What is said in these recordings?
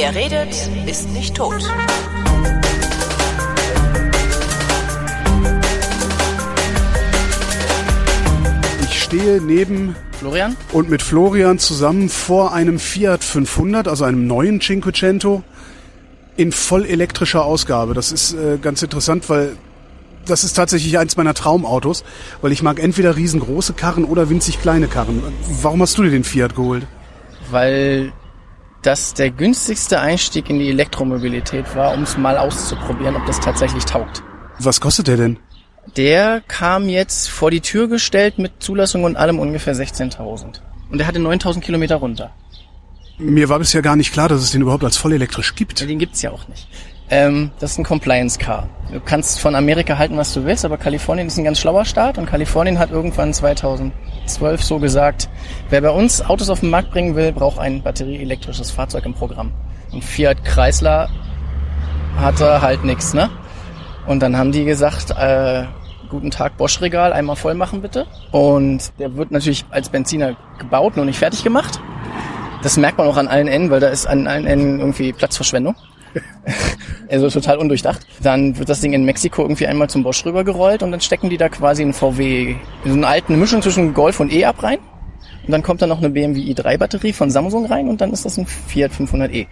Wer redet, ist nicht tot. Ich stehe neben Florian? und mit Florian zusammen vor einem Fiat 500, also einem neuen Cinquecento, in voll elektrischer Ausgabe. Das ist äh, ganz interessant, weil das ist tatsächlich eins meiner Traumautos, weil ich mag entweder riesengroße Karren oder winzig kleine Karren. Warum hast du dir den Fiat geholt? Weil das der günstigste Einstieg in die Elektromobilität war, um es mal auszuprobieren, ob das tatsächlich taugt. Was kostet der denn? Der kam jetzt vor die Tür gestellt mit Zulassung und allem ungefähr 16.000. Und der hatte 9.000 Kilometer runter. Mir war bisher gar nicht klar, dass es den überhaupt als vollelektrisch gibt. Den gibt's ja auch nicht. Ähm, das ist ein Compliance Car. Du kannst von Amerika halten, was du willst, aber Kalifornien ist ein ganz schlauer Staat und Kalifornien hat irgendwann 2012 so gesagt, wer bei uns Autos auf den Markt bringen will, braucht ein batterieelektrisches Fahrzeug im Programm. Und Fiat Chrysler hatte halt nix, ne? Und dann haben die gesagt, äh, guten Tag Bosch-Regal, einmal voll machen bitte. Und der wird natürlich als Benziner gebaut, noch nicht fertig gemacht. Das merkt man auch an allen Enden, weil da ist an allen Enden irgendwie Platzverschwendung. Also total undurchdacht. Dann wird das Ding in Mexiko irgendwie einmal zum Bosch rübergerollt und dann stecken die da quasi einen VW, so eine alte Mischung zwischen Golf und E-Up rein. Und dann kommt da noch eine BMW i3 Batterie von Samsung rein und dann ist das ein Fiat 500e.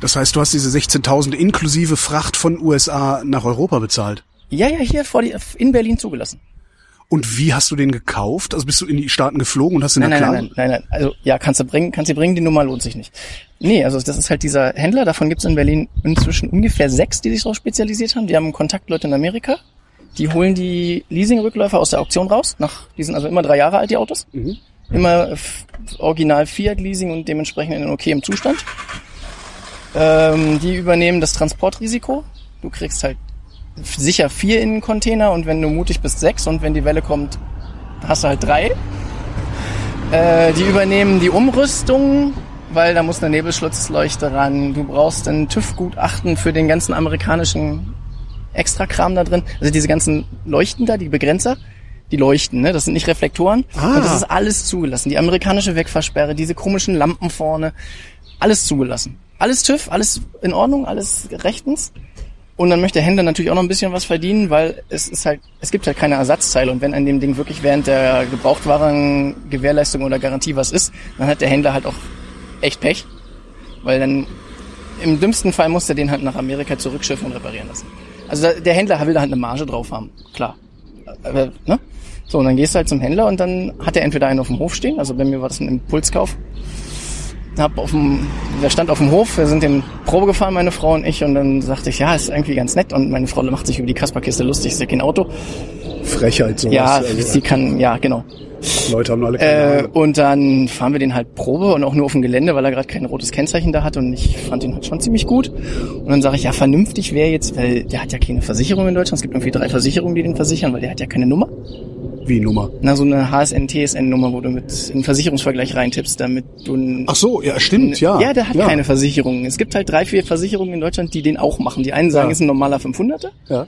Das heißt, du hast diese 16.000 inklusive Fracht von USA nach Europa bezahlt. Ja, ja, hier vor die, in Berlin zugelassen. Und wie hast du den gekauft? Also bist du in die Staaten geflogen und hast den Nein, nein, nein, nein, nein. Also ja, kannst du bringen, kannst du bringen, die Nummer lohnt sich nicht. Nee, also das ist halt dieser Händler, davon gibt's in Berlin inzwischen ungefähr sechs, die sich darauf spezialisiert haben. Die haben Kontaktleute in Amerika. Die holen die Leasing-Rückläufer aus der Auktion raus. Nach, die sind also immer drei Jahre alt, die Autos. Immer f- original Fiat-Leasing und dementsprechend in okayem Zustand. Ähm, die übernehmen das Transportrisiko. Du kriegst halt sicher vier in den Container und wenn du mutig bist, sechs und wenn die Welle kommt, hast du halt drei. Äh, die übernehmen die Umrüstung, weil da muss eine Nebelschlutzleuchte ran. Du brauchst ein TÜV-Gutachten für den ganzen amerikanischen Extrakram da drin. Also diese ganzen Leuchten da, die Begrenzer, die leuchten, ne? Das sind nicht Reflektoren. Ah. Und das ist alles zugelassen. Die amerikanische Wegfahrsperre, diese komischen Lampen vorne, alles zugelassen. Alles TÜV, alles in Ordnung, alles rechtens. Und dann möchte der Händler natürlich auch noch ein bisschen was verdienen, weil es ist halt, es gibt halt keine Ersatzteile. Und wenn an dem Ding wirklich während der Gebrauchtwaren Gewährleistung oder Garantie was ist, dann hat der Händler halt auch echt Pech. Weil dann im dümmsten Fall muss er den halt nach Amerika zurückschiffen und reparieren lassen. Also der Händler will da halt eine Marge drauf haben, klar. Aber, ne? So, und dann gehst du halt zum Händler und dann hat er entweder einen auf dem Hof stehen, also bei mir war das ein Impulskauf. Hab auf dem, der stand auf dem Hof, wir sind den Probe gefahren, meine Frau und ich, und dann sagte ich, ja, ist irgendwie ganz nett. Und meine Frau macht sich über die Kasperkiste lustig, ist ja kein Auto. Frechheit sowas. Ja, Also, sie kann, ja, genau. Leute haben alle keine Äh, und dann fahren wir den halt Probe und auch nur auf dem Gelände, weil er gerade kein rotes Kennzeichen da hat und ich fand den halt schon ziemlich gut. Und dann sage ich, ja, vernünftig wäre jetzt, weil der hat ja keine Versicherung in Deutschland. Es gibt irgendwie drei Versicherungen, die den versichern, weil der hat ja keine Nummer. Wie Nummer. Na, so eine HSN, TSN-Nummer, wo du mit einen Versicherungsvergleich reintippst, damit du ein, Ach so, ja, stimmt, ja. ja, der hat keine Versicherung. Es gibt halt drei, vier Versicherungen in Deutschland, die den auch machen. Die einen sagen, Ja. ist ein normaler 500er. Ja.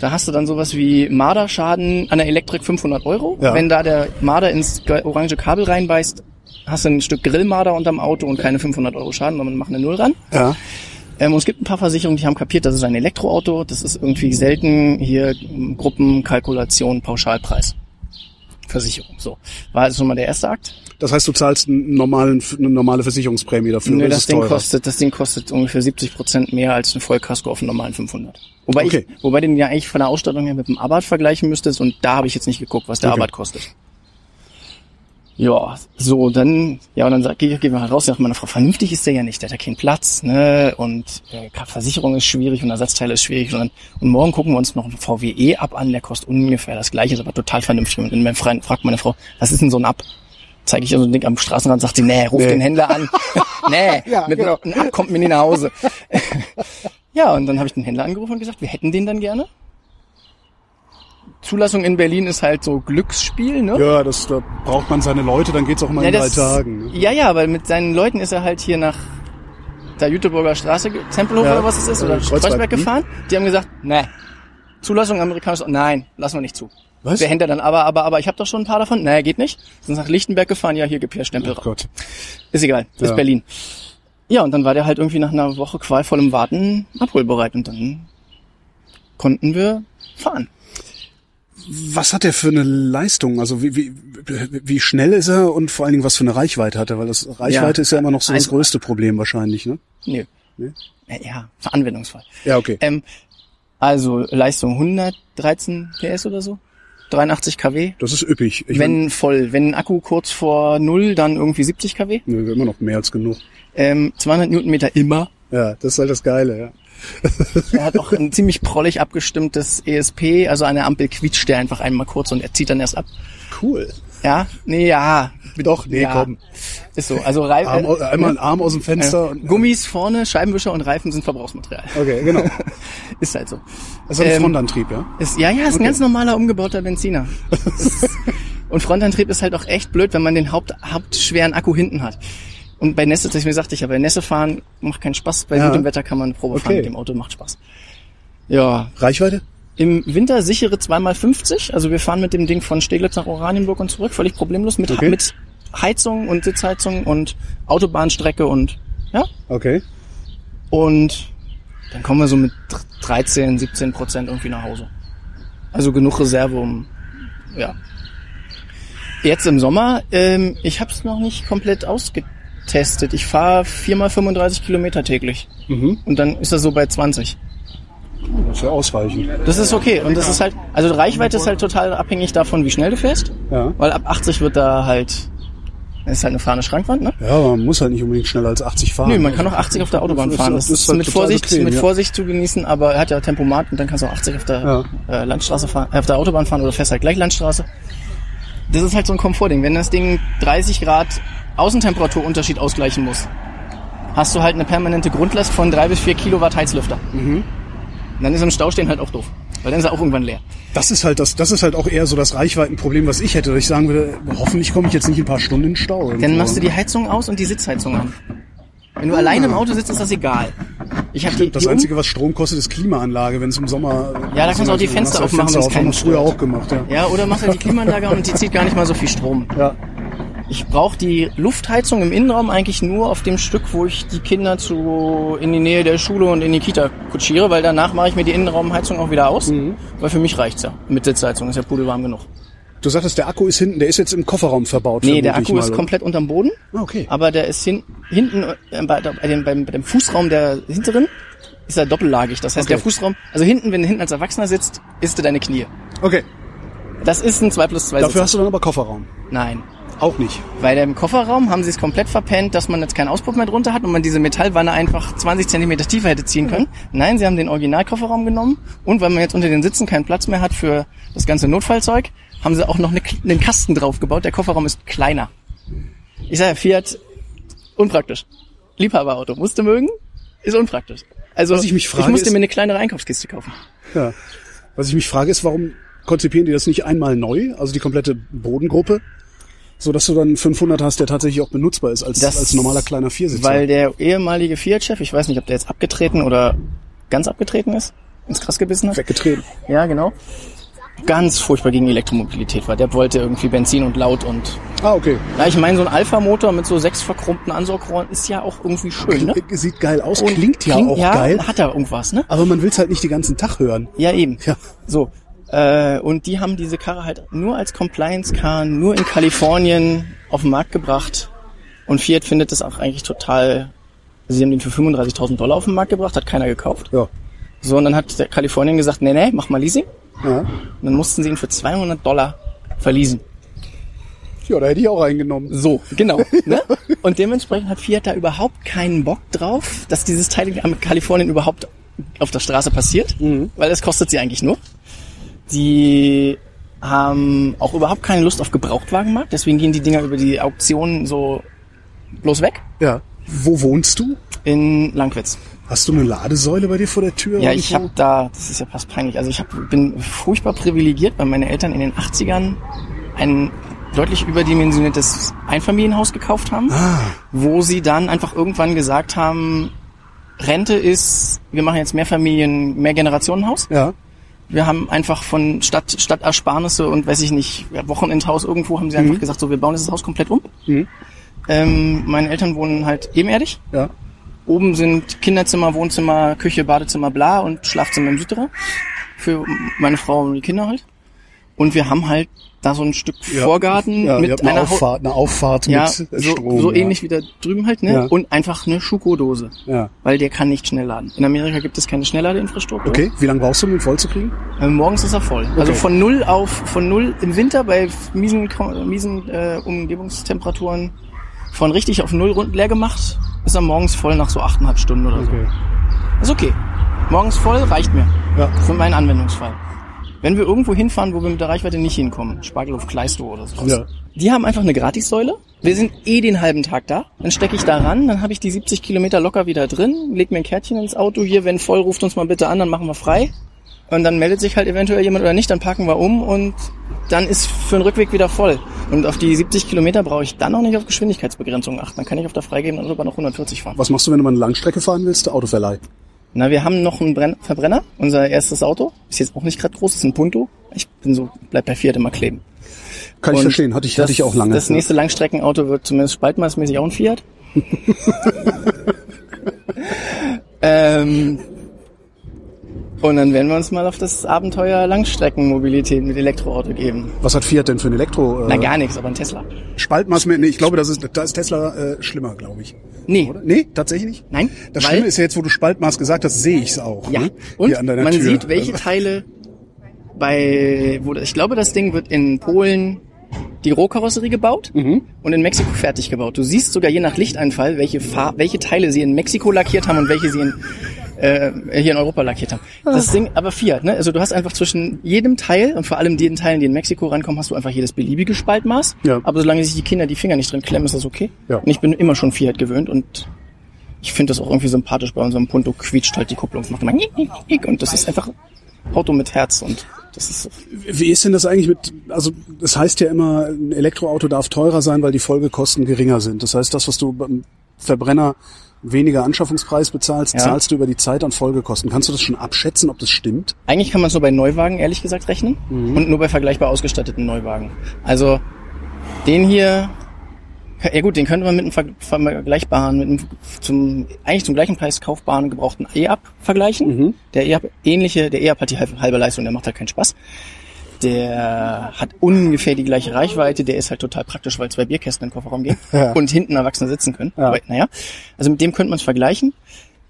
Da hast du dann sowas wie Marderschaden an der Elektrik 500 Euro. Ja. Wenn da der Marder ins ge- orange Kabel reinbeißt, hast du ein Stück Grillmarder unterm Auto und keine 500 Euro Schaden, sondern machen eine Null ran. Ja. Ähm, und es gibt ein paar Versicherungen, die haben kapiert, das ist ein Elektroauto. Das ist irgendwie selten hier Gruppenkalkulation, Pauschalpreis. Versicherung. So. War schon mal der erste Akt. Das heißt, du zahlst einen normalen, eine normale Versicherungsprämie dafür. Nö, das Ding teurer. kostet, das Ding kostet ungefähr 70 Prozent mehr als ein Vollkasko auf einem normalen 500. Wobei Okay. ich, wobei den ja eigentlich von der Ausstattung her mit dem Abarth vergleichen müsstest und da habe ich jetzt nicht geguckt, was der Okay. Abarth kostet. Ja, so, dann, ja, und dann sag, geh, geh mal raus, sagt meine Frau, vernünftig ist der ja nicht, der hat ja keinen Platz, ne, und äh, Versicherung ist schwierig und Ersatzteile ist schwierig, und, dann, und morgen gucken wir uns noch einen VWE ab an, der kostet ungefähr das gleiche, ist aber total vernünftig. Und mein Freund fragt meine Frau, was ist denn so ein Ab? Zeige ich ihr so ein Ding am Straßenrand, sagt sie, nee, ruf Nee. den Händler an. nee, Ja, mit genau. einem Ab kommt mir nie nach Hause. ja, und dann habe ich den Händler angerufen und gesagt, wir hätten den dann gerne. Zulassung in Berlin ist halt so Glücksspiel, ne? Ja, das, da braucht man seine Leute, dann geht's auch mal in drei Tagen. ne? Ja, ja, aber mit seinen Leuten ist er halt hier nach der Jüteburger Straße, Tempelhof Ja, oder was es ist, äh, oder Kreuzberg, Kreuzberg hm? gefahren. Die haben gesagt, nee, Zulassung amerikanisch, nein, lassen wir nicht zu. Was? Der Händler dann, aber, aber, aber, ich habe doch schon ein paar davon. Nee, geht nicht. Sind nach Lichtenberg gefahren, ja, hier gib her Stempel Oh. Gott. Ist egal, ist Ja. Berlin. Ja, und dann war der halt irgendwie nach einer Woche qualvollem Warten abholbereit und dann konnten wir fahren. Was hat er für eine Leistung? Also wie, wie, wie schnell ist er und vor allen Dingen was für eine Reichweite hat er? Weil das Reichweite Ja, ist ja immer noch so das größte Problem wahrscheinlich, ne? Nö. Nee? Ja, Anwendungsfall. Ja, okay. Ähm, also Leistung 113 PS oder so. 83 kW. Das ist üppig. Ich wenn voll, wenn ein Akku kurz vor null, dann irgendwie 70 kW. nö, immer noch mehr als genug. Ähm, 200 Newtonmeter immer. Ja, das ist halt das Geile, ja. Er hat auch ein ziemlich prollig abgestimmtes ESP, also eine Ampel quietscht der einfach einmal kurz und er zieht dann erst ab. Cool. Ja, nee, ja. Doch, nee, ja. komm. Ist so. Also Reifen. Arm, au- einmal einen Arm aus dem Fenster. und, Gummis vorne, Scheibenwischer und Reifen sind Verbrauchsmaterial. Okay, genau. Ist halt so. Ist ein Ähm, Frontantrieb, ja? Ist, ja, ja, ist ein ganz normaler umgebauter Benziner. und Frontantrieb ist halt auch echt blöd, wenn man den Haupt, hauptschweren Akku hinten hat. Und bei Nässe, deswegen sagte ich ja, bei Nässe fahren macht keinen Spaß. Bei Ja. gutem Wetter kann man eine Probe fahren Okay. mit dem Auto, macht Spaß. Ja, Reichweite? im Winter sichere 2x50. Also wir fahren mit dem Ding von Steglitz nach Oranienburg und zurück, völlig problemlos, mit, Okay. mit Heizung und Sitzheizung und Autobahnstrecke und, ja. Okay. Und dann kommen wir so mit 13, 17 Prozent irgendwie nach Hause. Also genug Reserve, um, ja. Jetzt im Sommer, ähm, ich habe es noch nicht komplett ausgetestet. Ich fahre viermal 35 Kilometer täglich. Mhm. Und dann ist er so bei 20. Das ist ja ausreichend. Das ist okay. Und das ist halt, also die Reichweite ist halt total abhängig davon, wie schnell du fährst. Ja. Weil ab 80 wird da halt, das ist halt eine fahrende Schrankwand, ne? Ja, aber man muss halt nicht unbedingt schneller als 80 fahren. Nö, man kann auch 80 auf der Autobahn Das fahren. das Das ist ist, halt mit Vorsicht, bequem, mit ja. Vorsicht zu genießen, aber er hat ja Tempomat und dann kannst du auch 80 auf der äh, Landstraße fahren, äh, auf der Autobahn fahren oder fährst halt gleich Landstraße. Das ist halt so ein Komfortding. Wenn das Ding 30 Grad Außentemperaturunterschied ausgleichen muss, hast du halt eine permanente Grundlast von drei bis vier Kilowatt Heizlüfter. Mhm. Und dann ist im Stau stehen halt auch doof. Weil dann ist er auch irgendwann leer. Das ist halt das, das ist halt auch eher so das Reichweitenproblem, was ich hätte, dass ich sagen würde, hoffentlich komme ich jetzt nicht ein paar Stunden in den Stau. Dann irgendwo. machst du die Heizung aus und die Sitzheizung an. Wenn du alleine im Auto sitzt, ist das egal. Ich habe die, Das die Einzige, was Strom kostet, ist Klimaanlage, wenn es im Sommer... Ja, da kannst du auch die dann Fenster aufmachen, keinen haben wir früher auch gemacht, ja. Ja, oder machst halt die Klimaanlage an und die zieht gar nicht mal so viel Strom. Ja. Ich brauche die Luftheizung im Innenraum eigentlich nur auf dem Stück, wo ich die Kinder zu in die Nähe der Schule und in die Kita kutschiere, weil danach mache ich mir die Innenraumheizung auch wieder aus, Mhm. weil für mich reicht's ja. Mit Sitzheizung ist ja pudelwarm genug. Du sagtest, der Akku ist hinten, der ist jetzt im Kofferraum verbaut. Nee, der Akku ist komplett unterm Boden, Ah, okay. aber der ist hin, hinten äh, bei, bei, dem, bei dem Fußraum der hinteren ist er doppellagig. Das heißt, Okay. der Fußraum, also hinten, wenn du hinten als Erwachsener sitzt, isst du deine Knie. Okay. Das ist ein 2 plus 2 Dafür Sitzer. hast du dann aber Kofferraum. Nein. Auch nicht. Bei dem Kofferraum haben sie es komplett verpennt, dass man jetzt keinen Auspuff mehr drunter hat und man diese Metallwanne einfach 20 Zentimeter tiefer hätte ziehen können. Nein, sie haben den Originalkofferraum genommen und weil man jetzt unter den Sitzen keinen Platz mehr hat für das ganze Notfallzeug, haben sie auch noch eine, einen Kasten draufgebaut. Der Kofferraum ist kleiner. Ich sage, Fiat, unpraktisch. Liebhaberauto, musste mögen, ist unpraktisch. Also Was ich mich frage, musste ist- mir eine kleinere Einkaufskiste kaufen. Ja. Was ich mich frage, ist, warum konzipieren die das nicht einmal neu, also die komplette Bodengruppe, so dass du dann 500 hast, der tatsächlich auch benutzbar ist als, Das- als normaler kleiner Viersitzer. Weil der ehemalige Fiat-Chef, ich weiß nicht, ob der jetzt abgetreten oder ganz abgetreten ist, ins Gras gebissen hat. weggetreten. Ja, genau. Ganz furchtbar gegen Elektromobilität war. Der wollte irgendwie Benzin und laut und. Ah, okay. Ja, ich meine, so ein Alpha-Motor mit so sechs verkrumpten Ansaugrohren ist ja auch irgendwie schön, ne? Sieht geil aus, Und klingt ja auch geil, Hat er irgendwas, ne? aber man will's halt nicht den ganzen Tag hören. Ja, eben. Ja. So. Äh, und die haben diese Karre halt nur als Compliance-Car, nur in Kalifornien auf den Markt gebracht. Und Fiat findet das auch eigentlich total. Sie haben den für 35.000 Dollar auf den Markt gebracht, hat keiner gekauft. Ja. So, und dann hat der Kalifornien gesagt, nee, nee, mach mal Leasing. Ja, Und dann mussten sie ihn für 200 Dollar verleasen. ja da hätte ich auch eingenommen. So, genau. ne? Und dementsprechend hat Fiat da überhaupt keinen Bock drauf, dass dieses Teil in Kalifornien überhaupt auf der Straße passiert, weil es kostet sie eigentlich nur. Die haben auch überhaupt keine Lust auf Gebrauchtwagenmarkt, deswegen gehen die Dinger über die Auktionen so bloß weg. Ja. Wo wohnst du? In Langwitz. Hast du eine Ladesäule bei dir vor der Tür? Ja, irgendwo? ich habe da, das ist ja fast peinlich, also ich hab, bin furchtbar privilegiert, weil meine Eltern in den 80ern ein deutlich überdimensioniertes Einfamilienhaus gekauft haben, Ah, wo sie dann einfach irgendwann gesagt haben, Rente ist, wir machen jetzt mehr Familien, mehr Generationenhaus. ja. Wir haben einfach von Stadt, Stadtersparnisse und weiß ich nicht, Wochenendhaus irgendwo haben sie einfach gesagt, so wir bauen dieses Haus komplett um. Mhm. Ähm, meine Eltern wohnen halt ebenerdig Ja. Oben sind Kinderzimmer, Wohnzimmer, Küche, Badezimmer, bla und Schlafzimmer im Südterrain. Für meine Frau und die Kinder halt. Und wir haben halt da so ein Stück Vorgarten ja, mit eine einer Hau- Auffahrt, eine Auffahrt ja, mit so, Strom. so ja. ähnlich wie da drüben halt, ne? Ja. Und einfach eine Schuko-Dose. Ja. Weil der kann nicht schnell laden. In Amerika gibt es keine Schnellladeinfrastruktur. Okay, wie lange brauchst du, um ihn voll zu kriegen? Äh, morgens ist er voll. Also von null auf, von null im Winter bei miesen, miesen äh, Umgebungstemperaturen von richtig auf null rund leer gemacht, ist er morgens voll nach so achteinhalb Stunden oder so. Okay. Ist okay. Morgens voll reicht mir. Ja. Für meinen Anwendungsfall. Wenn wir irgendwo hinfahren, wo wir mit der Reichweite nicht hinkommen, Spargelhof Kleistow oder so. Ja. Die haben einfach eine Gratissäule. Wir sind eh den halben Tag da. Dann stecke ich da ran, dann habe ich die 70 Kilometer locker wieder drin, leg mir ein Kärtchen ins Auto. Hier, wenn voll, ruft uns mal bitte an, dann machen wir frei. Und dann meldet sich halt eventuell jemand oder nicht, dann packen wir um und dann ist für den Rückweg wieder voll. Und auf die 70 Kilometer brauche ich dann auch nicht auf Geschwindigkeitsbegrenzung achten. Dann kann ich auf der Freigeben dann sogar noch 140 fahren. Was machst du, wenn du mal eine Langstrecke fahren willst? Autoverleih. Na, wir haben noch einen Brenn Verbrenner, unser erstes Auto. Ist jetzt auch nicht gerade groß, ist ein Punto. Ich bin so, bleib bei Fiat immer kleben. Kann ich Und verstehen, hatte ich, das, hatte ich auch lange. Das nächste Langstreckenauto wird zumindest spaltmaßmäßig auch ein Fiat. ähm, und dann werden wir uns mal auf das Abenteuer Langstreckenmobilität mit Elektroauto geben. Was hat Fiat denn für ein Elektro? Na Äh, gar nichts, aber ein Tesla. Spaltmaß mit, nee, ich glaube, das ist, da ist Tesla äh, schlimmer, glaube ich. Nee. Oder? Nee, tatsächlich nicht? Nein, Das Schlimme ist ja jetzt, wo du Spaltmaß gesagt hast, sehe ich es auch. Ja. Ne? Und man Tür. sieht, welche Also, Teile bei, wo, ich glaube, das Ding wird in Polen die Rohkarosserie gebaut Mhm. und in Mexiko fertig gebaut. Du siehst sogar je nach Lichteinfall, welche, Farb, welche Teile sie in Mexiko lackiert haben und welche sie in, äh, hier in Europa lackiert haben. Das Ding, aber Fiat, ne? Also du hast einfach zwischen jedem Teil und vor allem den Teilen, die in Mexiko rankommen, hast du einfach jedes beliebige Spaltmaß. Ja. Aber solange sich die Kinder die Finger nicht drin klemmen, ist das okay. Ja. Und ich bin immer schon Fiat gewöhnt und ich finde das auch irgendwie sympathisch bei unserem Punto quietscht halt die Kupplung. Macht immer und das ist einfach Auto mit Herz und das ist so. Wie ist denn das eigentlich mit, also das heißt ja immer, ein Elektroauto darf teurer sein, weil die Folgekosten geringer sind. Das heißt, das, was du beim Verbrenner weniger Anschaffungspreis bezahlst, Ja. zahlst du über die Zeit an Folgekosten. Kannst du das schon abschätzen, ob das stimmt? Eigentlich kann man es nur bei Neuwagen ehrlich gesagt rechnen und nur bei vergleichbar ausgestatteten Neuwagen. Also den hier, ja gut, den könnte man mit einem ver- vergleichbaren, mit einem zum eigentlich zum gleichen Preis kaufbaren gebrauchten E-Up vergleichen. Der E-Up ähnliche, der E-Up hat die halbe, halbe Leistung, der macht halt keinen Spaß. Der hat ungefähr die gleiche Reichweite, der ist halt total praktisch, weil zwei Bierkästen in den Kofferraum gehen Ja. und hinten Erwachsene sitzen können. Ja. Aber, naja, also mit dem könnte man es vergleichen.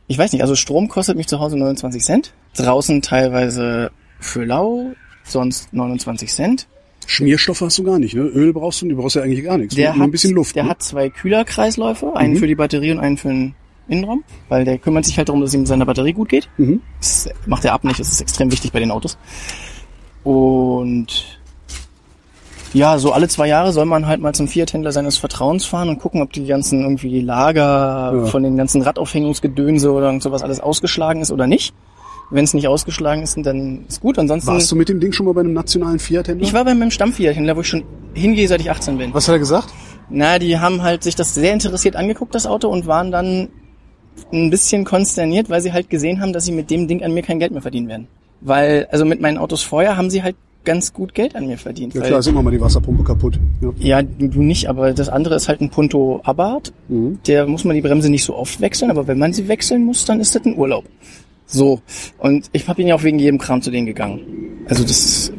Ich weiß nicht, also Strom kostet mich zu Hause 29 Cent, draußen teilweise für lau, sonst 29 Cent. Schmierstoffe hast du gar nicht, ne? Öl brauchst du, du brauchst ja eigentlich gar nichts. Der nur hat, ein bisschen Luft. der ne? hat zwei Kühlerkreisläufe, einen für die Batterie und einen für den Innenraum, weil der kümmert sich halt darum, dass ihm mit seiner Batterie gut geht. Mhm. Das macht er ab nicht, das ist extrem wichtig bei den Autos. Und ja, so alle zwei Jahre soll man halt mal zum Fiat-Händler seines Vertrauens fahren und gucken, ob die ganzen irgendwie Lager Ja. von den ganzen Radaufhängungsgedönse oder irgend sowas alles ausgeschlagen ist oder nicht. Wenn es nicht ausgeschlagen ist, dann ist gut. Ansonsten. Warst du mit dem Ding schon mal bei einem nationalen Fiat-Händler? ich war bei meinem Stamm-Fiat-Händler, wo ich schon hingehe, seit ich 18 bin. Was hat er gesagt? Na, die haben halt sich das sehr interessiert angeguckt, das Auto, und waren dann ein bisschen konsterniert, weil sie halt gesehen haben, dass sie mit dem Ding an mir kein Geld mehr verdienen werden. Weil, also mit meinen Autos vorher haben sie halt ganz gut Geld an mir verdient. Ja klar, ist immer mal die Wasserpumpe kaputt. Ja. ja, du, nicht, aber das andere ist halt ein Punto Abarth. Mhm. Der muss man die Bremse nicht so oft wechseln, aber wenn man sie wechseln muss, dann ist das ein Urlaub. So. Und ich ihn ja auch wegen jedem Kram zu denen gegangen. Also das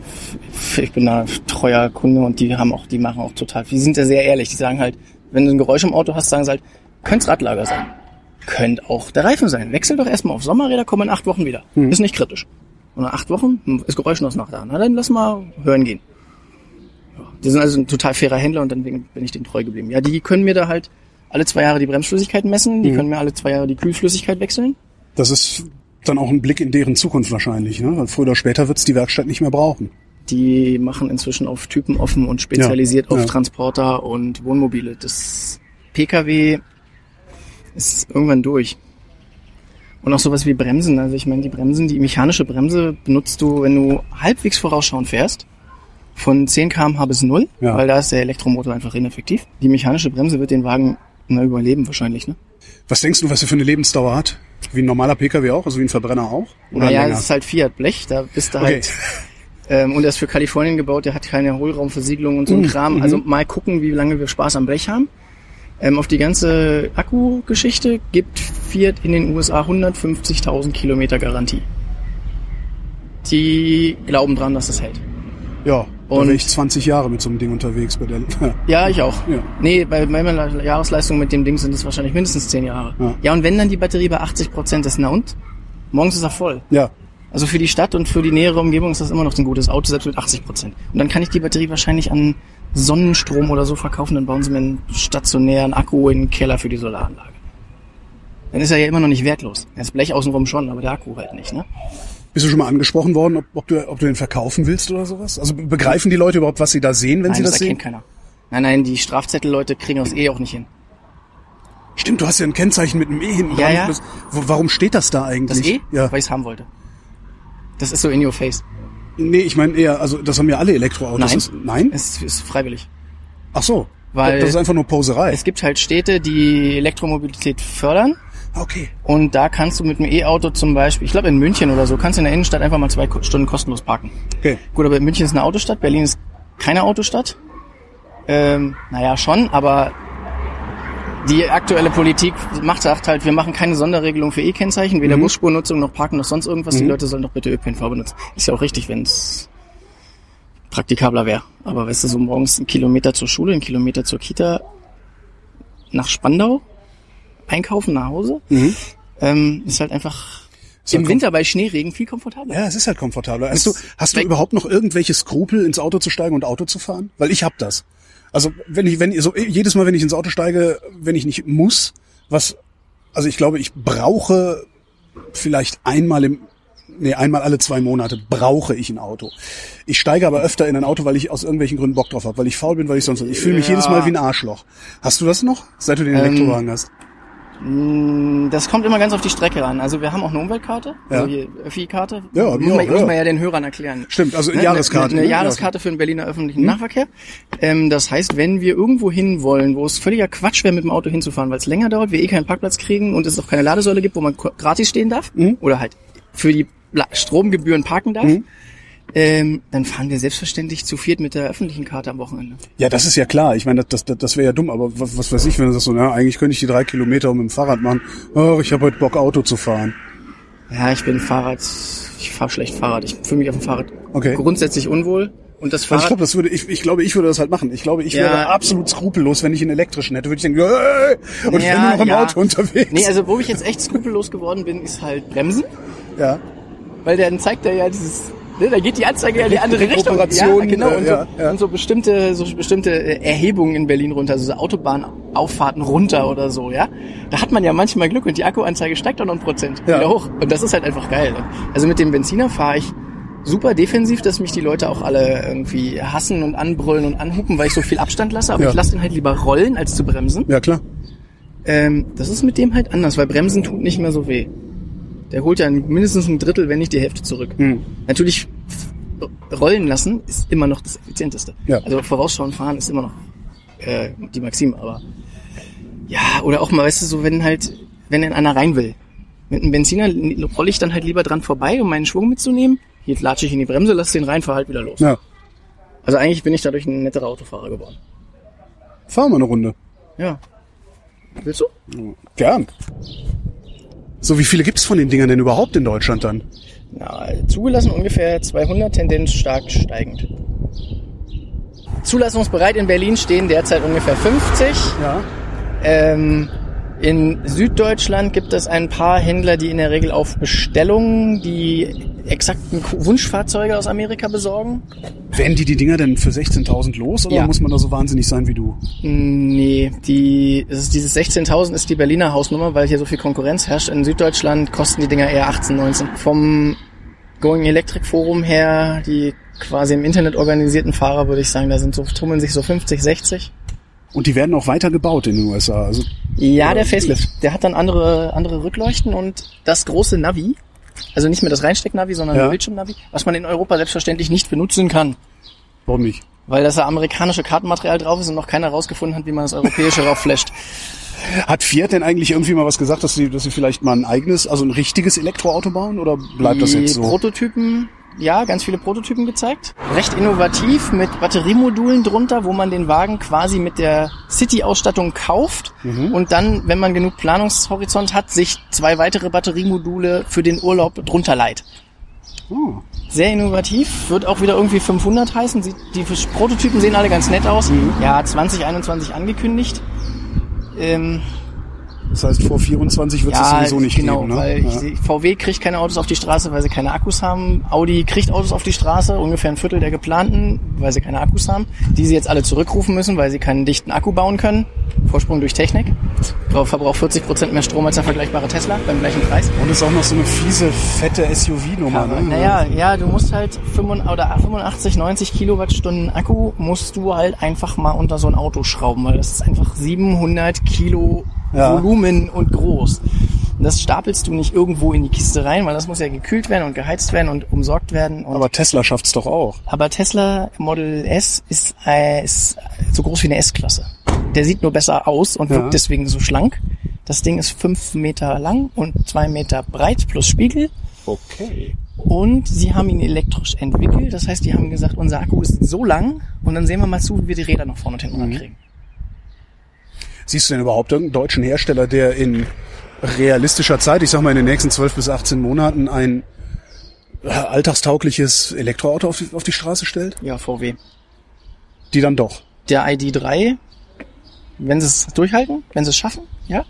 ich bin da treuer Kunde und die haben auch, die machen auch total, die sind ja sehr ehrlich. Die sagen halt, wenn du ein Geräusch im Auto hast, sagen sie halt, könnte Radlager sein. Könnte auch der Reifen sein. Wechsel doch erstmal auf Sommerräder, komm in acht Wochen wieder. Ist nicht kritisch. Und nach acht Wochen hm, ist Geräusch noch nach da. Na dann lass mal hören gehen. Die sind also ein total fairer Händler und dann bin ich denen treu geblieben. Ja, die können mir da halt alle zwei Jahre die Bremsflüssigkeit messen, die können mir alle zwei Jahre die Kühlflüssigkeit wechseln. Das ist dann auch ein Blick in deren Zukunft wahrscheinlich, ne? Weil früher oder später wird's die Werkstatt nicht mehr brauchen. Die machen inzwischen auf Typen offen und spezialisiert Ja, auf ja. Transporter und Wohnmobile. Das Pkw ist irgendwann durch. Und auch sowas wie Bremsen. Also ich meine, die Bremsen, die mechanische Bremse benutzt du, wenn du halbwegs vorausschauend fährst. Von 10 kmh bis 0, Ja. weil da ist der Elektromotor einfach ineffektiv. Die mechanische Bremse wird den Wagen na, überleben wahrscheinlich, ne? Was denkst du, was er für eine Lebensdauer hat? Wie ein normaler Pkw auch, also wie ein Verbrenner auch? Oder naja, es ist halt Fiat Blech, da bist du Okay. halt. Ähm, und er ist für Kalifornien gebaut, der hat keine Hohlraumversiegelung und so ein Mhm, Kram. Also mal gucken, wie lange wir Spaß am Blech haben. Ähm, auf die ganze Akku-Geschichte gibt Fiat in den USA 150.000 Kilometer Garantie. Die glauben dran, dass es hält. Ja, Und- ich 20 Jahre mit so einem Ding unterwegs bei der. Ja, ich auch. Ja. Nee, bei meiner Jahresleistung mit dem Ding sind es wahrscheinlich mindestens 10 Jahre. Ja. Ja, und wenn dann die Batterie bei 80 Prozent ist, na und? Morgens ist er voll. ja. Also für die Stadt und für die nähere Umgebung ist das immer noch ein gutes Auto, selbst mit 80 Prozent. Und dann kann ich die Batterie wahrscheinlich an Sonnenstrom oder so verkaufen, dann bauen sie mir einen stationären Akku in den Keller für die Solaranlage. Dann ist er ja immer noch nicht wertlos. Das Blech außenrum schon, aber der Akku halt nicht, ne? Bist du schon mal angesprochen worden, ob, ob, du, ob du den verkaufen willst oder sowas? Also be- begreifen die Leute überhaupt, was sie da sehen, wenn Nein, sie das das sehen? erkennt keiner. Nein, nein, die Strafzettelleute kriegen das eh auch nicht hin. Stimmt, du hast ja ein Kennzeichen mit einem E hinten Ja, dran. ja. Das, warum steht das da eigentlich? Das E? Ja. Weil ich es haben wollte. Das ist so in your face. Nee, ich meine eher, also das haben ja alle Elektroautos. Nein. Das, nein? Es ist freiwillig. Ach so. Weil- das ist einfach nur Poserei. Es gibt halt Städte, die Elektromobilität fördern. Okay. Und da kannst du mit einem E-Auto zum Beispiel, ich glaube in München oder so, kannst du in der Innenstadt einfach mal zwei Stunden kostenlos parken. Okay. Gut, aber München ist eine Autostadt, Berlin ist keine Autostadt. Ähm, naja, schon, aber die aktuelle Politik macht sagt halt, wir machen keine Sonderregelung für E-Kennzeichen, weder Busspurnutzung noch Parken noch sonst irgendwas. Die Leute sollen doch bitte ÖPNV benutzen. Ist ja auch richtig, wenn es praktikabler wäre. Aber weißt du, so morgens ein Kilometer zur Schule, ein Kilometer zur Kita, nach Spandau, einkaufen nach Hause, ähm, ist halt einfach Ist im halt Winter bei Schneeregen viel komfortabler. Ja, es ist halt komfortabler. Hast du, hast du überhaupt noch irgendwelche Skrupel, ins Auto zu steigen und Auto zu fahren? Weil ich hab das. Also wenn ich, wenn ich, so jedes Mal, wenn ich ins Auto steige, wenn ich nicht muss, was, also ich glaube, ich brauche vielleicht einmal im, nee, einmal alle zwei Monate brauche ich ein Auto. Ich steige aber öfter in ein Auto, weil ich aus irgendwelchen Gründen Bock drauf habe, weil ich faul bin, weil ich sonst, ich fühle mich Ja. jedes Mal wie ein Arschloch. Hast du das noch, seit du den Ähm, Elektrowagen hast? Mm, Das kommt immer ganz auf die Strecke an. Also wir haben auch eine Umweltkarte, Ja. also hier Öffi-Karte. Ja, hab ich muss, man, auch, muss ja. man ja den Hörern erklären. Stimmt, also Ne, Jahreskarte. Eine, eine ne? Jahreskarte für den Berliner öffentlichen Nahverkehr. Ähm, das heißt, wenn wir irgendwo hin wollen, wo es völliger Quatsch wäre, mit dem Auto hinzufahren, weil es länger dauert, wir eh keinen Parkplatz kriegen und es auch keine Ladesäule gibt, wo man gratis stehen darf oder halt für die Stromgebühren parken darf, ähm, dann fahren wir selbstverständlich zu viert mit der öffentlichen Karte am Wochenende. Ja, das ist ja klar. Ich meine, das, das, das wäre ja dumm, aber was, was weiß ich, wenn du sagst so, na, eigentlich könnte ich die drei Kilometer mit dem Fahrrad machen. Oh, ich habe heute Bock, Auto zu fahren. Ja, ich bin Fahrrad, ich fahre schlecht Fahrrad. Ich fühle mich auf dem Fahrrad Okay. grundsätzlich unwohl. Und das Also ich Fahrrad, glaube, das würde ich, ich glaube, ich würde das halt machen. Ich glaube, ich Ja. wäre absolut skrupellos, wenn ich einen elektrischen hätte. Würde ich denken, hey! und ich Ja, bin nur noch im ja. Auto unterwegs. nee, also wo ich jetzt echt skrupellos geworden bin, ist halt Bremsen. ja. Weil dann zeigt er ja dieses, ne, da geht die Anzeige ja in die andere Richtung. Ja, genau. äh, Und so, ja, ja. und so bestimmte, so bestimmte äh, Erhebungen in Berlin runter, also so Autobahnauffahrten runter oder so, ja. Da hat man ja manchmal Glück und die Akkuanzeige steigt auch noch ein Prozent Ja. wieder hoch. Und das ist halt einfach geil. Also mit dem Benziner fahre ich super defensiv, dass mich die Leute auch alle irgendwie hassen und anbrüllen und anhupen, weil ich so viel Abstand lasse. Aber Ja. ich lasse den halt lieber rollen, als zu bremsen. Ja, klar. Ähm, das ist mit dem halt anders, weil Bremsen tut nicht mehr so weh. Der holt ja mindestens ein Drittel, wenn nicht die Hälfte zurück. Hm. Natürlich rollen lassen ist immer noch das effizienteste. Ja. Also vorausschauen fahren ist immer noch äh, die Maxime, aber ja, oder auch mal, weißt du, so wenn halt, wenn dann einer rein will. Mit einem Benziner rolle ich dann halt lieber dran vorbei, um meinen Schwung mitzunehmen. Hier latsche ich in die Bremse, lass den rein, fahr halt wieder los. Ja. Also eigentlich bin ich dadurch ein netterer Autofahrer geworden. Fahren wir eine Runde. Ja. Willst du? Gern. So, wie viele gibt's von den Dingern denn überhaupt in Deutschland dann? Na, zugelassen ungefähr 200, Tendenz stark steigend. Zulassungsbereit in Berlin stehen derzeit ungefähr 50. Ja. Ähm, in Süddeutschland gibt es ein paar Händler, die in der Regel auf Bestellung die exakten Wunschfahrzeuge aus Amerika besorgen. Werden die die Dinger denn für 16.000 los oder Ja. muss man da so wahnsinnig sein wie du? Nee, die, ist dieses 16.000 ist die Berliner Hausnummer, weil hier so viel Konkurrenz herrscht. In Süddeutschland kosten die Dinger eher 18, 19. Vom Going Electric Forum her, die quasi im Internet organisierten Fahrer, würde ich sagen, da sind so, tummeln sich so 50, 60. Und die werden auch weiter gebaut in den USA. Also, Ja, der Facelift. Der hat dann andere, andere Rückleuchten und das große Navi, also nicht mehr das Reinsteck-Navi, sondern Ja. das Bildschirm-Navi, was man in Europa selbstverständlich nicht benutzen kann. warum nicht? Weil das da amerikanische Kartenmaterial drauf ist und noch keiner rausgefunden hat, wie man das europäische raufflasht. Hat Fiat denn eigentlich irgendwie mal was gesagt, dass sie, dass sie vielleicht mal ein eigenes, also ein richtiges Elektroauto bauen oder bleibt das die jetzt so? Prototypen ja, ganz viele Prototypen gezeigt. Recht innovativ mit Batteriemodulen drunter, wo man den Wagen quasi mit der City-Ausstattung kauft und dann, wenn man genug Planungshorizont hat, sich zwei weitere Batteriemodule für den Urlaub drunter leiht. Oh. Sehr innovativ, wird auch wieder irgendwie 500 heißen. Die Prototypen sehen alle ganz nett aus. Ja, 2021 angekündigt. Ähm, Das heißt, vor 24 wird es ja, sowieso nicht genau, geben. Ne? weil ja. VW kriegt keine Autos auf die Straße, weil sie keine Akkus haben. Audi kriegt Autos auf die Straße, ungefähr ein Viertel der geplanten, weil sie keine Akkus haben, die sie jetzt alle zurückrufen müssen, weil sie keinen dichten Akku bauen können. Vorsprung durch Technik. Braucht- Verbraucht 40 Prozent mehr Strom als der vergleichbare Tesla beim gleichen Preis. Und ist auch noch so eine fiese, fette SUV-Nummer. ne? Naja, ja, du musst halt 85, oder 85, 90 Kilowattstunden Akku musst du halt einfach mal unter so ein Auto schrauben, weil das ist einfach 700 Kilo Ja. Volumen und groß. Und das stapelst du nicht irgendwo in die Kiste rein, weil das muss ja gekühlt werden und geheizt werden und umsorgt werden. Und Aber Tesla schafft's doch auch. aber Tesla Model S ist, äh, ist so groß wie eine S-Klasse. Der sieht nur besser aus und Ja. wirkt deswegen so schlank. Das Ding ist fünf Meter lang und zwei Meter breit plus Spiegel. Okay. Und sie haben ihn elektrisch entwickelt. Das heißt, die haben gesagt, unser Akku ist so lang und dann sehen wir mal zu, wie wir die Räder nach vorne und hinten rankriegen. Siehst du denn überhaupt irgendeinen deutschen Hersteller, der in realistischer Zeit, ich sag mal in den nächsten 12 bis 18 Monaten, ein äh, alltagstaugliches Elektroauto auf die, auf die Straße stellt? Ja, VW. Die dann doch. Der ID3, wenn sie es durchhalten, wenn sie es schaffen, ja,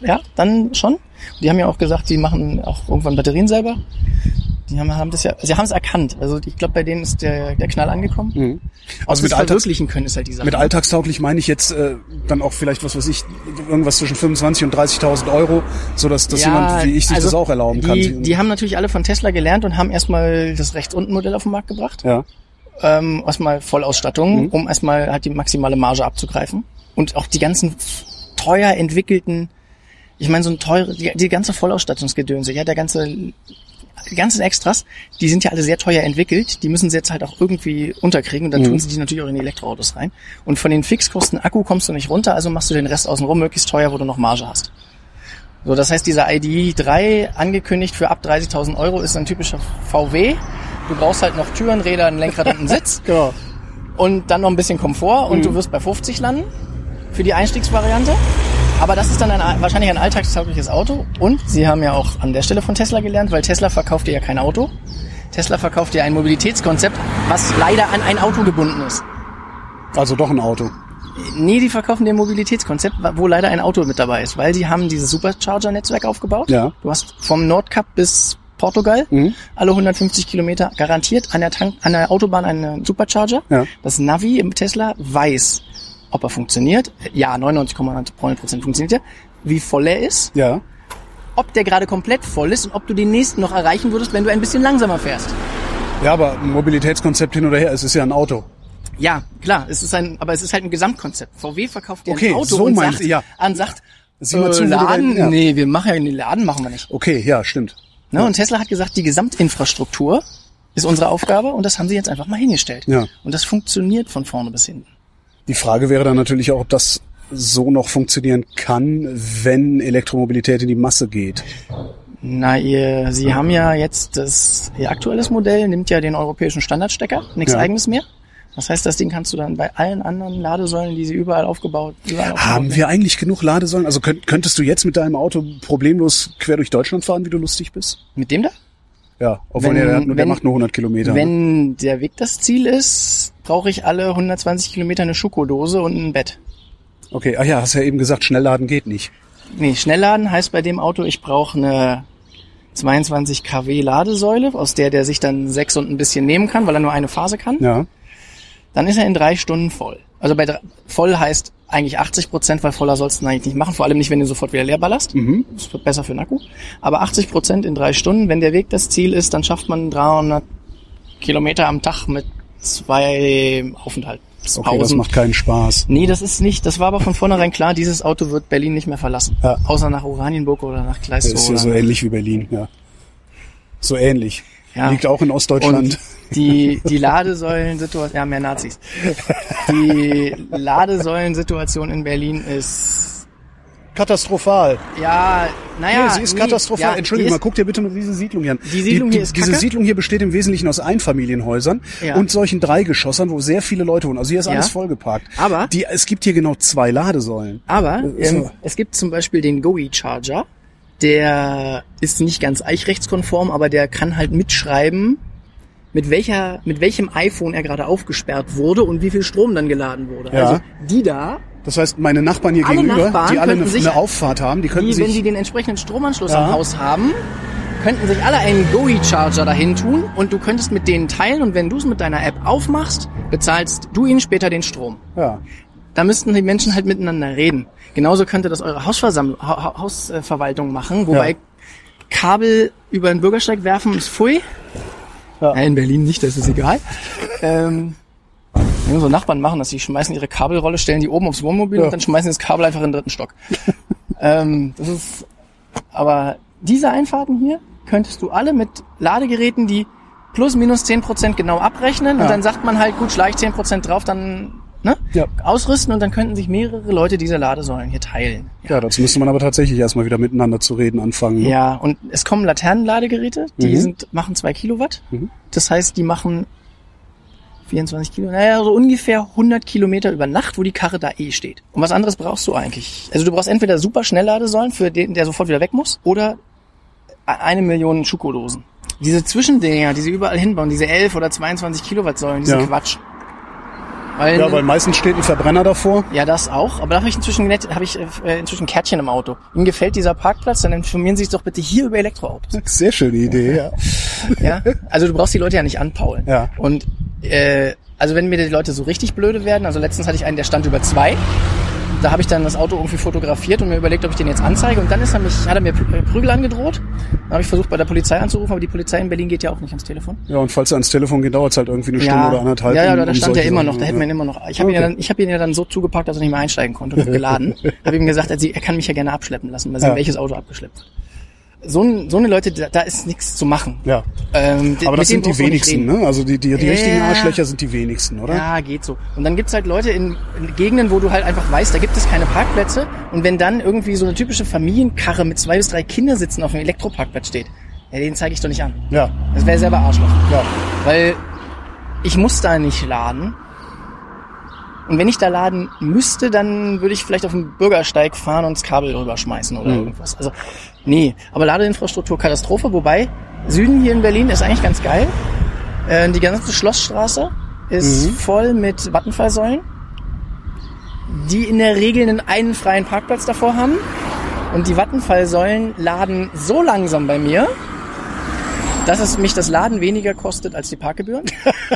ja, dann schon. Die haben ja auch gesagt, die machen auch irgendwann Batterien selber. Die haben, haben das ja, sie haben es erkannt. Also ich glaube, bei denen ist der, der Knall angekommen. Mhm. Also mit, Alltags verwirklichen können, ist halt die Sache. mit alltagstauglich meine ich jetzt äh, dann auch vielleicht, was weiß ich, irgendwas zwischen 25 und 30.000 Euro, so dass, dass jemand wie ich sich also das auch erlauben kann. Die, die haben natürlich alle von Tesla gelernt und haben erstmal das rechts unten Modell auf den Markt gebracht. ja. ähm, erstmal Vollausstattung, Mhm. um erstmal halt die maximale Marge abzugreifen. Und auch die ganzen teuer entwickelten, ich meine, so ein teure, die, die ganze Vollausstattungsgedönse, ja, der ganze, die ganzen Extras, die sind ja alle sehr teuer entwickelt, die müssen sie jetzt halt auch irgendwie unterkriegen und dann Mhm. tun sie die natürlich auch in die Elektroautos rein. Und von den Fixkosten Akku kommst du nicht runter, also machst du den Rest außenrum möglichst teuer, wo du noch Marge hast. So, das heißt, dieser ID3 angekündigt für ab 30.000 Euro ist ein typischer VW. Du brauchst halt noch Türen, Räder, ein Lenkrad und einen Sitz Genau. und dann noch ein bisschen Komfort und du wirst bei 50 landen für die Einstiegsvariante. Aber das ist dann ein, wahrscheinlich ein alltagstaugliches Auto. Und sie haben ja auch an der Stelle von Tesla gelernt, weil Tesla verkauft dir ja kein Auto. Tesla verkauft dir ein Mobilitätskonzept, was leider an ein Auto gebunden ist. Also doch ein Auto. Nee, die verkaufen dir ein Mobilitätskonzept, wo leider ein Auto mit dabei ist, weil die haben dieses Supercharger-Netzwerk aufgebaut. Ja. Du hast vom Nordkap bis Portugal Mhm. alle 150 Kilometer garantiert an der, Tank, an der Autobahn einen Supercharger. Ja. Das Navi im Tesla weiß, ob er funktioniert. Ja, 99,9 Prozent funktioniert er. Wie voll er ist, Ja. ob der gerade komplett voll ist und ob du den nächsten noch erreichen würdest, wenn du ein bisschen langsamer fährst. Ja, aber ein Mobilitätskonzept hin oder her, es ist ja ein Auto. Ja, klar, es ist ein, aber es ist halt ein Gesamtkonzept. VW verkauft dir Okay, ein Auto so und sagt, ja. an sagt, Sieh mal äh, zu, Laden, dein- ja. nee, wir machen ja den Laden machen wir nicht. Okay, ja, stimmt. Ne? Und Tesla hat gesagt, die Gesamtinfrastruktur ist unsere Aufgabe und das haben sie jetzt einfach mal hingestellt. Ja. Und das funktioniert von vorne bis hinten. Die Frage wäre dann natürlich auch, ob das so noch funktionieren kann, wenn Elektromobilität in die Masse geht. Na, ihr, Sie haben ja jetzt das, Ihr aktuelles Modell nimmt ja den europäischen Standardstecker, nichts Ja. eigenes mehr. Das heißt, das Ding kannst du dann bei allen anderen Ladesäulen, die sie überall aufgebaut, überall aufgebaut Haben wir eigentlich genug Ladesäulen? Also könnt, könntest du jetzt mit deinem Auto problemlos quer durch Deutschland fahren, wie du lustig bist? Mit dem da? Ja, obwohl Wenn- der, der, wenn- macht nur 100 Kilometer. ne? Wenn der Weg das Ziel ist, brauche ich alle 120 Kilometer eine Schokodose und ein Bett. Okay, ach ja, hast ja eben gesagt, Schnellladen geht nicht. Nee, Schnellladen heißt bei dem Auto, ich brauche eine 22 kW Ladesäule, aus der der sich dann sechs und ein bisschen nehmen kann, weil er nur eine Phase kann. Ja. Dann ist er in drei Stunden voll. Also bei drei, voll heißt eigentlich 80 Prozent, weil voller sollst du ihn eigentlich nicht machen, vor allem nicht, wenn du sofort wieder leer ballerst. Mhm. Das wird besser für den Akku. Aber 80 Prozent in drei Stunden, wenn der Weg das Ziel ist, dann schafft man 300 Kilometer am Tag mit zwei Aufenthalten. Okay, das macht keinen Spaß. Nee, das ist nicht, das war aber von vornherein klar, dieses Auto wird Berlin nicht mehr verlassen. Ja. Außer nach Oranienburg oder nach Das Kleistow. ist ja so ähnlich wie Berlin, ja. So ähnlich. Ja. Liegt auch in Ostdeutschland. Die, die Ladesäulensituation, ja, mehr Nazis. Die Ladesäulensituation in Berlin ist Katastrophal. Ja, naja. nee, sie ist nee, katastrophal. ja, Entschuldigung die mal, ist- guck dir bitte mal diese Siedlung hier an. Die Siedlung die, hier ist Diese kacke? Siedlung hier besteht im Wesentlichen aus Einfamilienhäusern Ja. und solchen Dreigeschossern, wo sehr viele Leute wohnen. Also hier ist Ja. alles vollgeparkt. Aber- die, es gibt hier genau zwei Ladesäulen. Aber Äh, ähm, es gibt zum Beispiel den GOI Charger, der ist nicht ganz eichrechtskonform, aber der kann halt mitschreiben, mit welcher, mit welchem iPhone er gerade aufgesperrt wurde und wie viel Strom dann geladen wurde. Ja. Also die da, Das heißt, meine Nachbarn hier Alle gegenüber, Nachbarn die alle eine, sich- eine Auffahrt haben, die könnten die, wenn sich sie den entsprechenden Stromanschluss Ja. am Haus haben, könnten sich alle einen GOI Charger dahin tun und du könntest mit denen teilen und wenn du es mit deiner App aufmachst, bezahlst du ihnen später den Strom. ja. Da müssten die Menschen halt miteinander reden. Genauso könnte das eure Hausversammlung, ha Ha- Hausverwaltung machen, wobei Ja. Kabel über den Bürgersteig werfen ist pfui. Ja. Ja, in Berlin nicht, das ist egal. ähm, unsere Nachbarn machen das, die schmeißen ihre Kabelrolle, stellen die oben aufs Wohnmobil Ja. und dann schmeißen sie das Kabel einfach in den dritten Stock. ähm, das ist, aber diese Einfahrten hier könntest du alle mit Ladegeräten, die plus minus 10% genau abrechnen Ja. und dann sagt man halt, gut, schlag ich 10% drauf, dann ne, Ja. ausrüsten und dann könnten sich mehrere Leute diese Ladesäulen hier teilen. ja, dazu müsste man aber tatsächlich erstmal wieder miteinander zu reden anfangen. ne? Ja, und es kommen Laternenladegeräte, die Mhm. sind, machen zwei Kilowatt. Mhm. Das heißt, die machen 24 Kilo, naja, so ungefähr 100 Kilometer über Nacht, wo die Karre da eh steht. Und was anderes brauchst du eigentlich? Also du brauchst entweder super Schnellladesäulen für den, der sofort wieder weg muss, oder eine Million Schokodosen. Diese Zwischendinger, die sie überall hinbauen, diese 11 oder 22 Kilowatt Säulen, die Ja. sind Quatsch. Weil, Ja, weil meistens steht ein Verbrenner davor. ja, das auch. Aber da habe ich inzwischen habe ich äh, inzwischen ein Kärtchen im Auto. Ihnen gefällt dieser Parkplatz, dann informieren Sie sich doch bitte hier über Elektroautos. Sehr schöne Idee, ja. Ja, also du brauchst die Leute ja nicht anpaulen. Ja. Und äh, also wenn mir die Leute so richtig blöde werden, also letztens hatte ich einen, der stand über zwei. Da habe ich dann das Auto irgendwie fotografiert und mir überlegt, ob ich den jetzt anzeige. Und dann ist er mich, hat er mir äh, Prügel angedroht. Dann habe ich versucht, bei der Polizei anzurufen, aber die Polizei in Berlin geht ja auch nicht ans Telefon. Ja, und falls er ans Telefon geht, dauert es halt irgendwie eine Stunde oder anderthalb. ja, ja, da um stand er immer noch, da hätte man ihn immer noch. Ich habe ihn, Okay. ja dann, ich hab ihn ja dann so zugepackt, dass er nicht mehr einsteigen konnte und geladen. habe ihm gesagt, er, kann mich ja gerne abschleppen lassen, weil sie Ja. welches Auto abgeschleppt wird. So, so eine Leute, da, da ist nichts zu machen. Ja. Ähm, Aber das sind die wenigsten, ne? Also die, die, die Ja. richtigen Arschlöcher sind die wenigsten, oder? Ja, geht so. Und dann gibt's halt Leute in, in Gegenden, wo du halt einfach weißt, da gibt es keine Parkplätze. Und wenn dann irgendwie so eine typische Familienkarre mit zwei bis drei Kindersitzen auf einem Elektroparkplatz steht, ja, den zeige ich doch nicht an. Ja, Das wäre selber Arschloch. ja. Weil ich muss da nicht laden. Und wenn ich da laden müsste, dann würde ich vielleicht auf den Bürgersteig fahren und das Kabel rüberschmeißen oder Mhm. irgendwas. Also, nee. Aber Ladeinfrastruktur Katastrophe, wobei Süden hier in Berlin ist eigentlich ganz geil. Äh, die ganze Schlossstraße ist Mhm. voll mit Wattenfallsäulen, die in der Regel einen, einen freien Parkplatz davor haben. Und die Wattenfallsäulen laden so langsam bei mir, dass es mich das Laden weniger kostet als die Parkgebühren.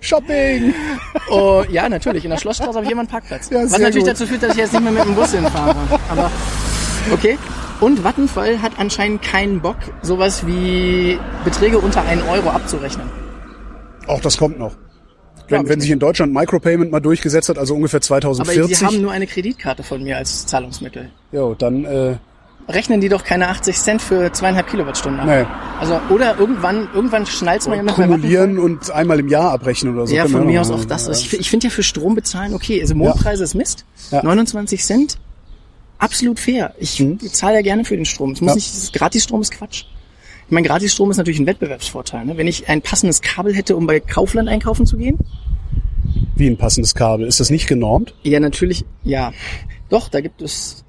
Shopping! Oh, ja, natürlich. In der Schlossstraße habe ich immer einen Parkplatz. Ja, Was natürlich gut. dazu führt, dass ich jetzt nicht mehr mit dem Bus hinfahre. Aber okay. Und Vattenfall hat anscheinend keinen Bock, sowas wie Beträge unter 1 Euro abzurechnen. Auch das kommt noch. Wenn, wenn sich in Deutschland Micropayment mal durchgesetzt hat, also ungefähr Aber 2040, sie haben nur eine Kreditkarte von mir als Zahlungsmittel. jo, dann, äh, Rechnen die doch keine 80 Cent für zweieinhalb Kilowattstunden ab. nee, Also, oder irgendwann, irgendwann schnallt's mal jemand bei kumulieren und einmal im Jahr abrechnen oder so. Ja, von mir aus noch auch das. Also ich, ich finde ja für Strom bezahlen okay. Also Mondpreise ist Mist. Ja. 29 Cent, absolut fair. Ich Mhm. zahle ja gerne für den Strom. Es muss Ja. nicht, Gratisstrom ist Quatsch. Ich meine, Gratisstrom ist natürlich ein Wettbewerbsvorteil. Ne? Wenn ich ein passendes Kabel hätte, um bei Kaufland einkaufen zu gehen, Wie ein passendes Kabel. Ist das nicht genormt? ja natürlich, ja. Doch, da gibt es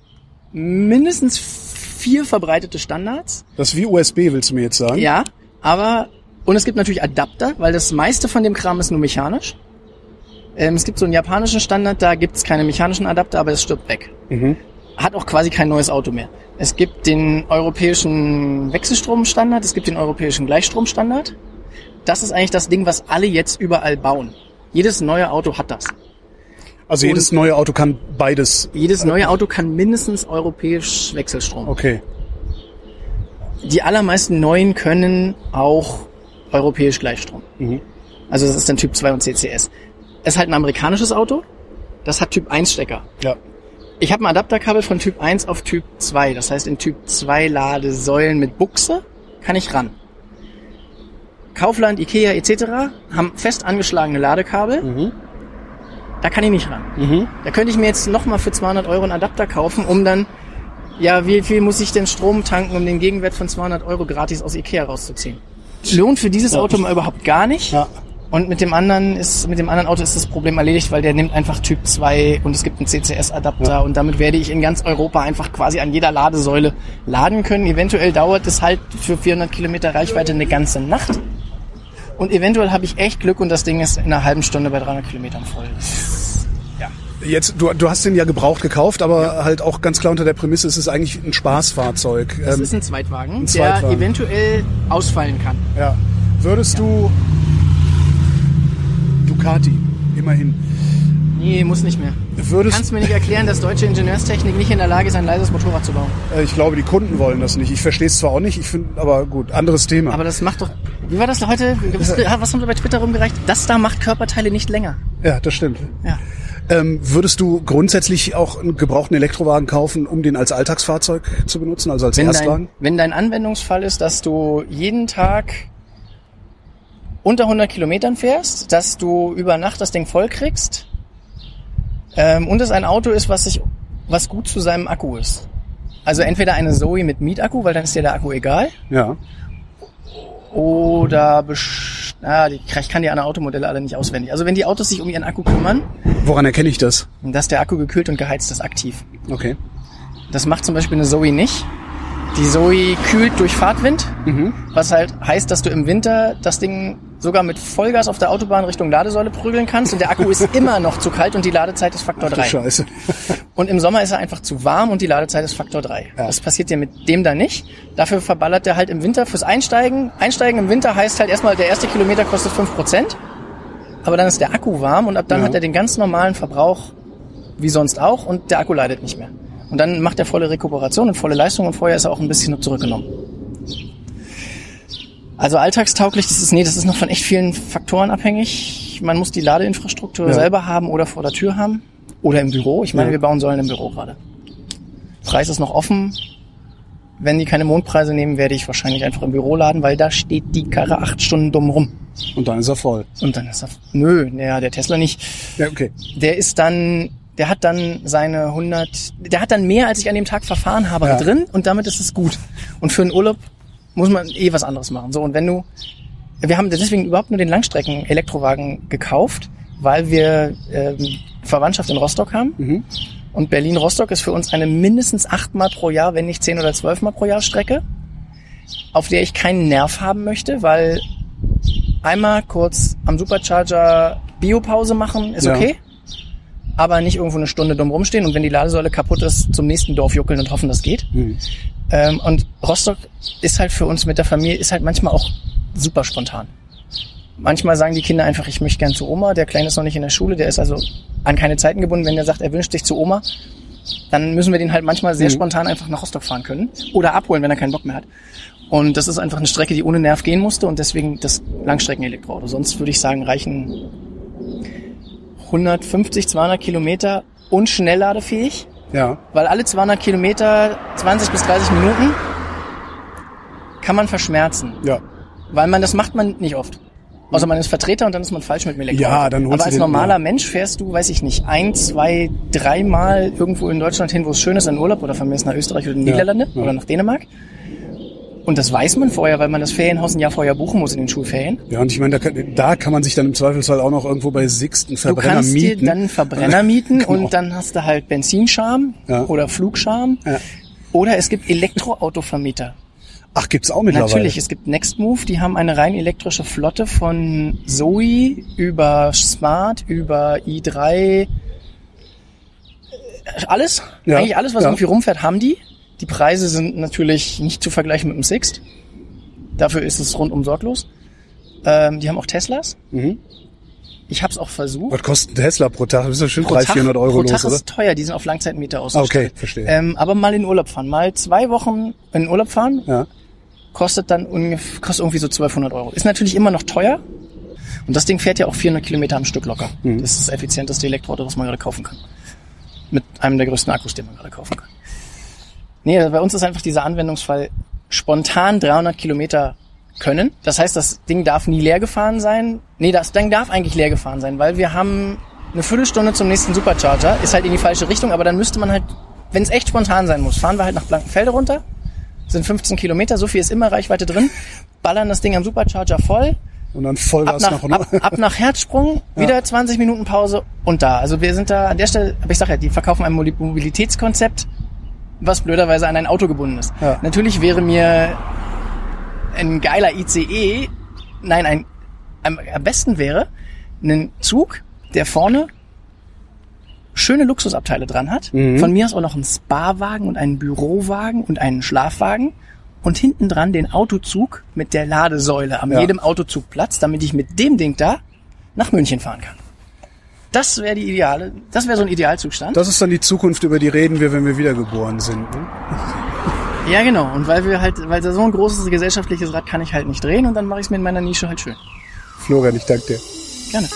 mindestens vier verbreitete Standards. Das ist wie USB, willst du mir jetzt sagen? Ja, aber und es gibt natürlich Adapter, weil das meiste von dem Kram ist nur mechanisch. Ähm, es gibt so einen japanischen Standard, da gibt's keine mechanischen Adapter, aber es stirbt weg. Mhm. Hat auch quasi kein neues Auto mehr. Es gibt den europäischen Wechselstromstandard, es gibt den europäischen Gleichstromstandard. Das ist eigentlich das Ding, was alle jetzt überall bauen. Jedes neue Auto hat das. Also jedes neue Auto kann beides. Jedes neue Auto kann mindestens europäisch Wechselstrom. Okay. Die allermeisten neuen können auch europäisch Gleichstrom. Mhm. Also das ist dann Typ 2 und CCS. Es ist halt ein amerikanisches Auto. Das hat Typ 1 Stecker. Ja. Ich habe ein Adapterkabel von Typ 1 auf Typ 2. Das heißt, in Typ 2 Ladesäulen mit Buchse kann ich ran. Kaufland, Ikea etc. haben fest angeschlagene Ladekabel. Mhm. Da kann ich nicht ran. Da könnte ich mir jetzt nochmal für 200 Euro einen Adapter kaufen, um dann, ja, wie viel muss ich denn Strom tanken, um den Gegenwert von 200 Euro gratis aus Ikea rauszuziehen? Lohnt für dieses Auto mal überhaupt gar nicht. Ja. Und mit dem anderen ist, mit dem anderen Auto ist das Problem erledigt, weil der nimmt einfach Typ 2 und es gibt einen CCS-Adapter und damit werde ich in ganz Europa einfach quasi an jeder Ladesäule laden können. Eventuell dauert es halt für 400 Kilometer Reichweite eine ganze Nacht. Und eventuell habe ich echt Glück und das Ding ist in einer halben Stunde bei 300 Kilometern voll. Ja. Jetzt, du, du hast den ja gebraucht gekauft, aber halt auch ganz klar unter der Prämisse, es ist eigentlich ein Spaßfahrzeug. Das Ähm, ist ein Zweitwagen, ein Zweitwagen. der eventuell ausfallen kann. ja. Würdest du Ducati, immerhin, Nee, muss nicht mehr. Du würdest, kannst mir nicht erklären, dass deutsche Ingenieurstechnik nicht in der Lage ist, ein leises Motorrad zu bauen. äh, ich glaube, die Kunden wollen das nicht. Ich verstehe es zwar auch nicht, ich finde, aber gut, anderes Thema. Aber das macht doch. Wie war das heute? Was, was haben wir bei Twitter rumgereicht? Das da macht Körperteile nicht länger. ja, das stimmt. Ja. Ähm, würdest du grundsätzlich auch einen gebrauchten Elektrowagen kaufen, um den als Alltagsfahrzeug zu benutzen, also als Wenn Erstwagen? dein, wenn dein Anwendungsfall ist, dass du jeden Tag unter 100 Kilometern fährst, dass du über Nacht das Ding voll kriegst ähm, und es ein Auto ist, was sich, was gut zu seinem Akku ist. Also entweder eine Zoe mit Mietakku, weil dann ist dir der Akku egal, Ja. oder ah, die, ich kann die anderen Automodelle alle nicht auswendig. Also wenn die Autos sich um ihren Akku kümmern, Woran erkenne ich das? dass der Akku gekühlt und geheizt ist aktiv. Okay. Das macht zum Beispiel eine Zoe nicht. Die Zoe kühlt durch Fahrtwind, was halt heißt, dass du im Winter das Ding sogar mit Vollgas auf der Autobahn Richtung Ladesäule prügeln kannst und der Akku ist immer noch zu kalt und die Ladezeit ist Faktor Du 3. Scheiße. Und im Sommer ist er einfach zu warm und die Ladezeit ist Faktor 3. Ja. Das passiert dir mit dem da nicht. Dafür verballert der halt im Winter fürs Einsteigen. Einsteigen im Winter heißt halt erstmal, der erste Kilometer kostet 5%, aber dann ist der Akku warm und ab dann Ja. hat er den ganz normalen Verbrauch wie sonst auch und der Akku leidet nicht mehr. Und dann macht er volle Rekuperation und volle Leistung und vorher ist er auch ein bisschen zurückgenommen. Also alltagstauglich, das ist, nee, das ist noch von echt vielen Faktoren abhängig. Man muss die Ladeinfrastruktur Ja. selber haben oder vor der Tür haben. Oder im Büro. Ich meine, Ja. wir bauen Säulen im Büro gerade. Preis ist noch offen. Wenn die keine Mondpreise nehmen, werde ich wahrscheinlich einfach im Büro laden, weil da steht die Karre acht Stunden dumm rum. Und dann ist er voll. Und dann ist er, nö, naja, der Tesla nicht. Ja, okay. Der ist dann, der hat dann seine 100, der hat dann mehr, als ich an dem Tag verfahren habe, Ja. drin und damit ist es gut. Und für einen Urlaub muss man eh was anderes machen. So, und wenn du, wir haben deswegen überhaupt nur den Langstrecken-Elektrowagen gekauft, weil wir ähm, Verwandtschaft in Rostock haben. Und Berlin-Rostock ist für uns eine mindestens achtmal pro Jahr, wenn nicht zehn oder zwölfmal pro Jahr Strecke, auf der ich keinen Nerv haben möchte, weil einmal kurz am Supercharger Biopause machen ist Ja. okay, aber nicht irgendwo eine Stunde dumm rumstehen und wenn die Ladesäule kaputt ist, zum nächsten Dorf juckeln und hoffen, das geht. Ähm, und Rostock ist halt für uns mit der Familie, ist halt manchmal auch super spontan. Manchmal sagen die Kinder einfach, ich möchte gern zu Oma, der Kleine ist noch nicht in der Schule, der ist also an keine Zeiten gebunden. Wenn der sagt, er wünscht sich zu Oma, dann müssen wir den halt manchmal sehr spontan einfach nach Rostock fahren können oder abholen, wenn er keinen Bock mehr hat. Und das ist einfach eine Strecke, die ohne Nerv gehen musste und deswegen das Langstrecken-Elektroauto. Sonst würde ich sagen, reichen 150, 200 Kilometer und schnellladefähig, Ja. weil alle 200 Kilometer, 20 bis 30 Minuten kann man verschmerzen. Ja. Weil man, das macht man nicht oft. Außer man ist Vertreter und dann ist man falsch mit dem Elektroauto. Ja, dann holst Aber als normaler ja. Mensch fährst du, weiß ich nicht, ein, zwei, dreimal irgendwo in Deutschland hin, wo es schön ist, in Urlaub oder von mir ist nach Österreich oder in die Ja, Niederlande ja. oder nach Dänemark. Und das weiß man vorher, weil man das Ferienhaus ein Jahr vorher buchen muss in den Schulferien. Ja, und ich meine, da kann, da kann man sich dann im Zweifelsfall auch noch irgendwo bei Sixt einen Du Verbrenner kannst mieten. dir dann Verbrenner mieten Genau. und dann hast du halt Benzinscham Ja. oder Flugscham. Ja. Oder es gibt Elektroautovermieter. Ach, gibt's auch mittlerweile. Natürlich, es gibt Nextmove, die haben eine rein elektrische Flotte von Zoe über Smart, über i3, äh, alles, Ja, eigentlich alles, was ja. irgendwie rumfährt, haben die. Die Preise sind natürlich nicht zu vergleichen mit dem Sixt. Dafür ist es rundum sorglos. Ähm, die haben auch Teslas. Mhm. Ich habe es auch versucht. Was kostet ein Tesla pro Tag? Das ist ja schon Pro 300, Tag, 400 Euro pro los, Tag ist teuer, die sind auf Langzeitmieter Ah, ausgestattet. okay, verstehe. Ähm, aber mal in Urlaub fahren, mal zwei Wochen in Urlaub fahren, ja. kostet dann ungefähr, kostet irgendwie so 1200 Euro. Ist natürlich immer noch teuer. Und das Ding fährt ja auch 400 Kilometer am Stück locker. Mhm. Das ist das effizienteste Elektroauto, was man gerade kaufen kann. Mit einem der größten Akkus, den man gerade kaufen kann. Nee, also bei uns ist einfach dieser Anwendungsfall spontan 300 Kilometer können. Das heißt, das Ding darf nie leer gefahren sein. Nee, das Ding darf eigentlich leer gefahren sein, weil wir haben eine Viertelstunde zum nächsten Supercharger, ist halt in die falsche Richtung, aber dann müsste man halt, wenn es echt spontan sein muss, fahren wir halt nach Blankenfelde runter, sind 15 Kilometer, so viel ist immer Reichweite drin, ballern das Ding am Supercharger voll, Und dann ab Vollgas nach, nach, ab, ab nach Herzsprung, wieder 20 Minuten Pause und da. Also wir sind da an der Stelle, aber ich sag ja, die verkaufen ein Mobilitätskonzept, was blöderweise an ein Auto gebunden ist. Ja. Natürlich wäre mir ein geiler ICE, nein, ein, am, am besten wäre ein Zug, der vorne schöne Luxusabteile dran hat. Von mir aus auch noch einen Spa-Wagen und einen Bürowagen und einen Schlafwagen. Und hinten dran den Autozug mit der Ladesäule am Ja. jedem Autozugplatz, damit ich mit dem Ding da nach München fahren kann. Das wäre die ideale, das wäre so ein Idealzustand. Das ist dann die Zukunft, über die reden wir, wenn wir wiedergeboren sind. Ne? ja, genau. Und weil wir halt, weil da so ein großes gesellschaftliches Rad kann ich halt nicht drehen und dann mache ich es mir in meiner Nische halt schön. Florian, ich danke dir. Gerne.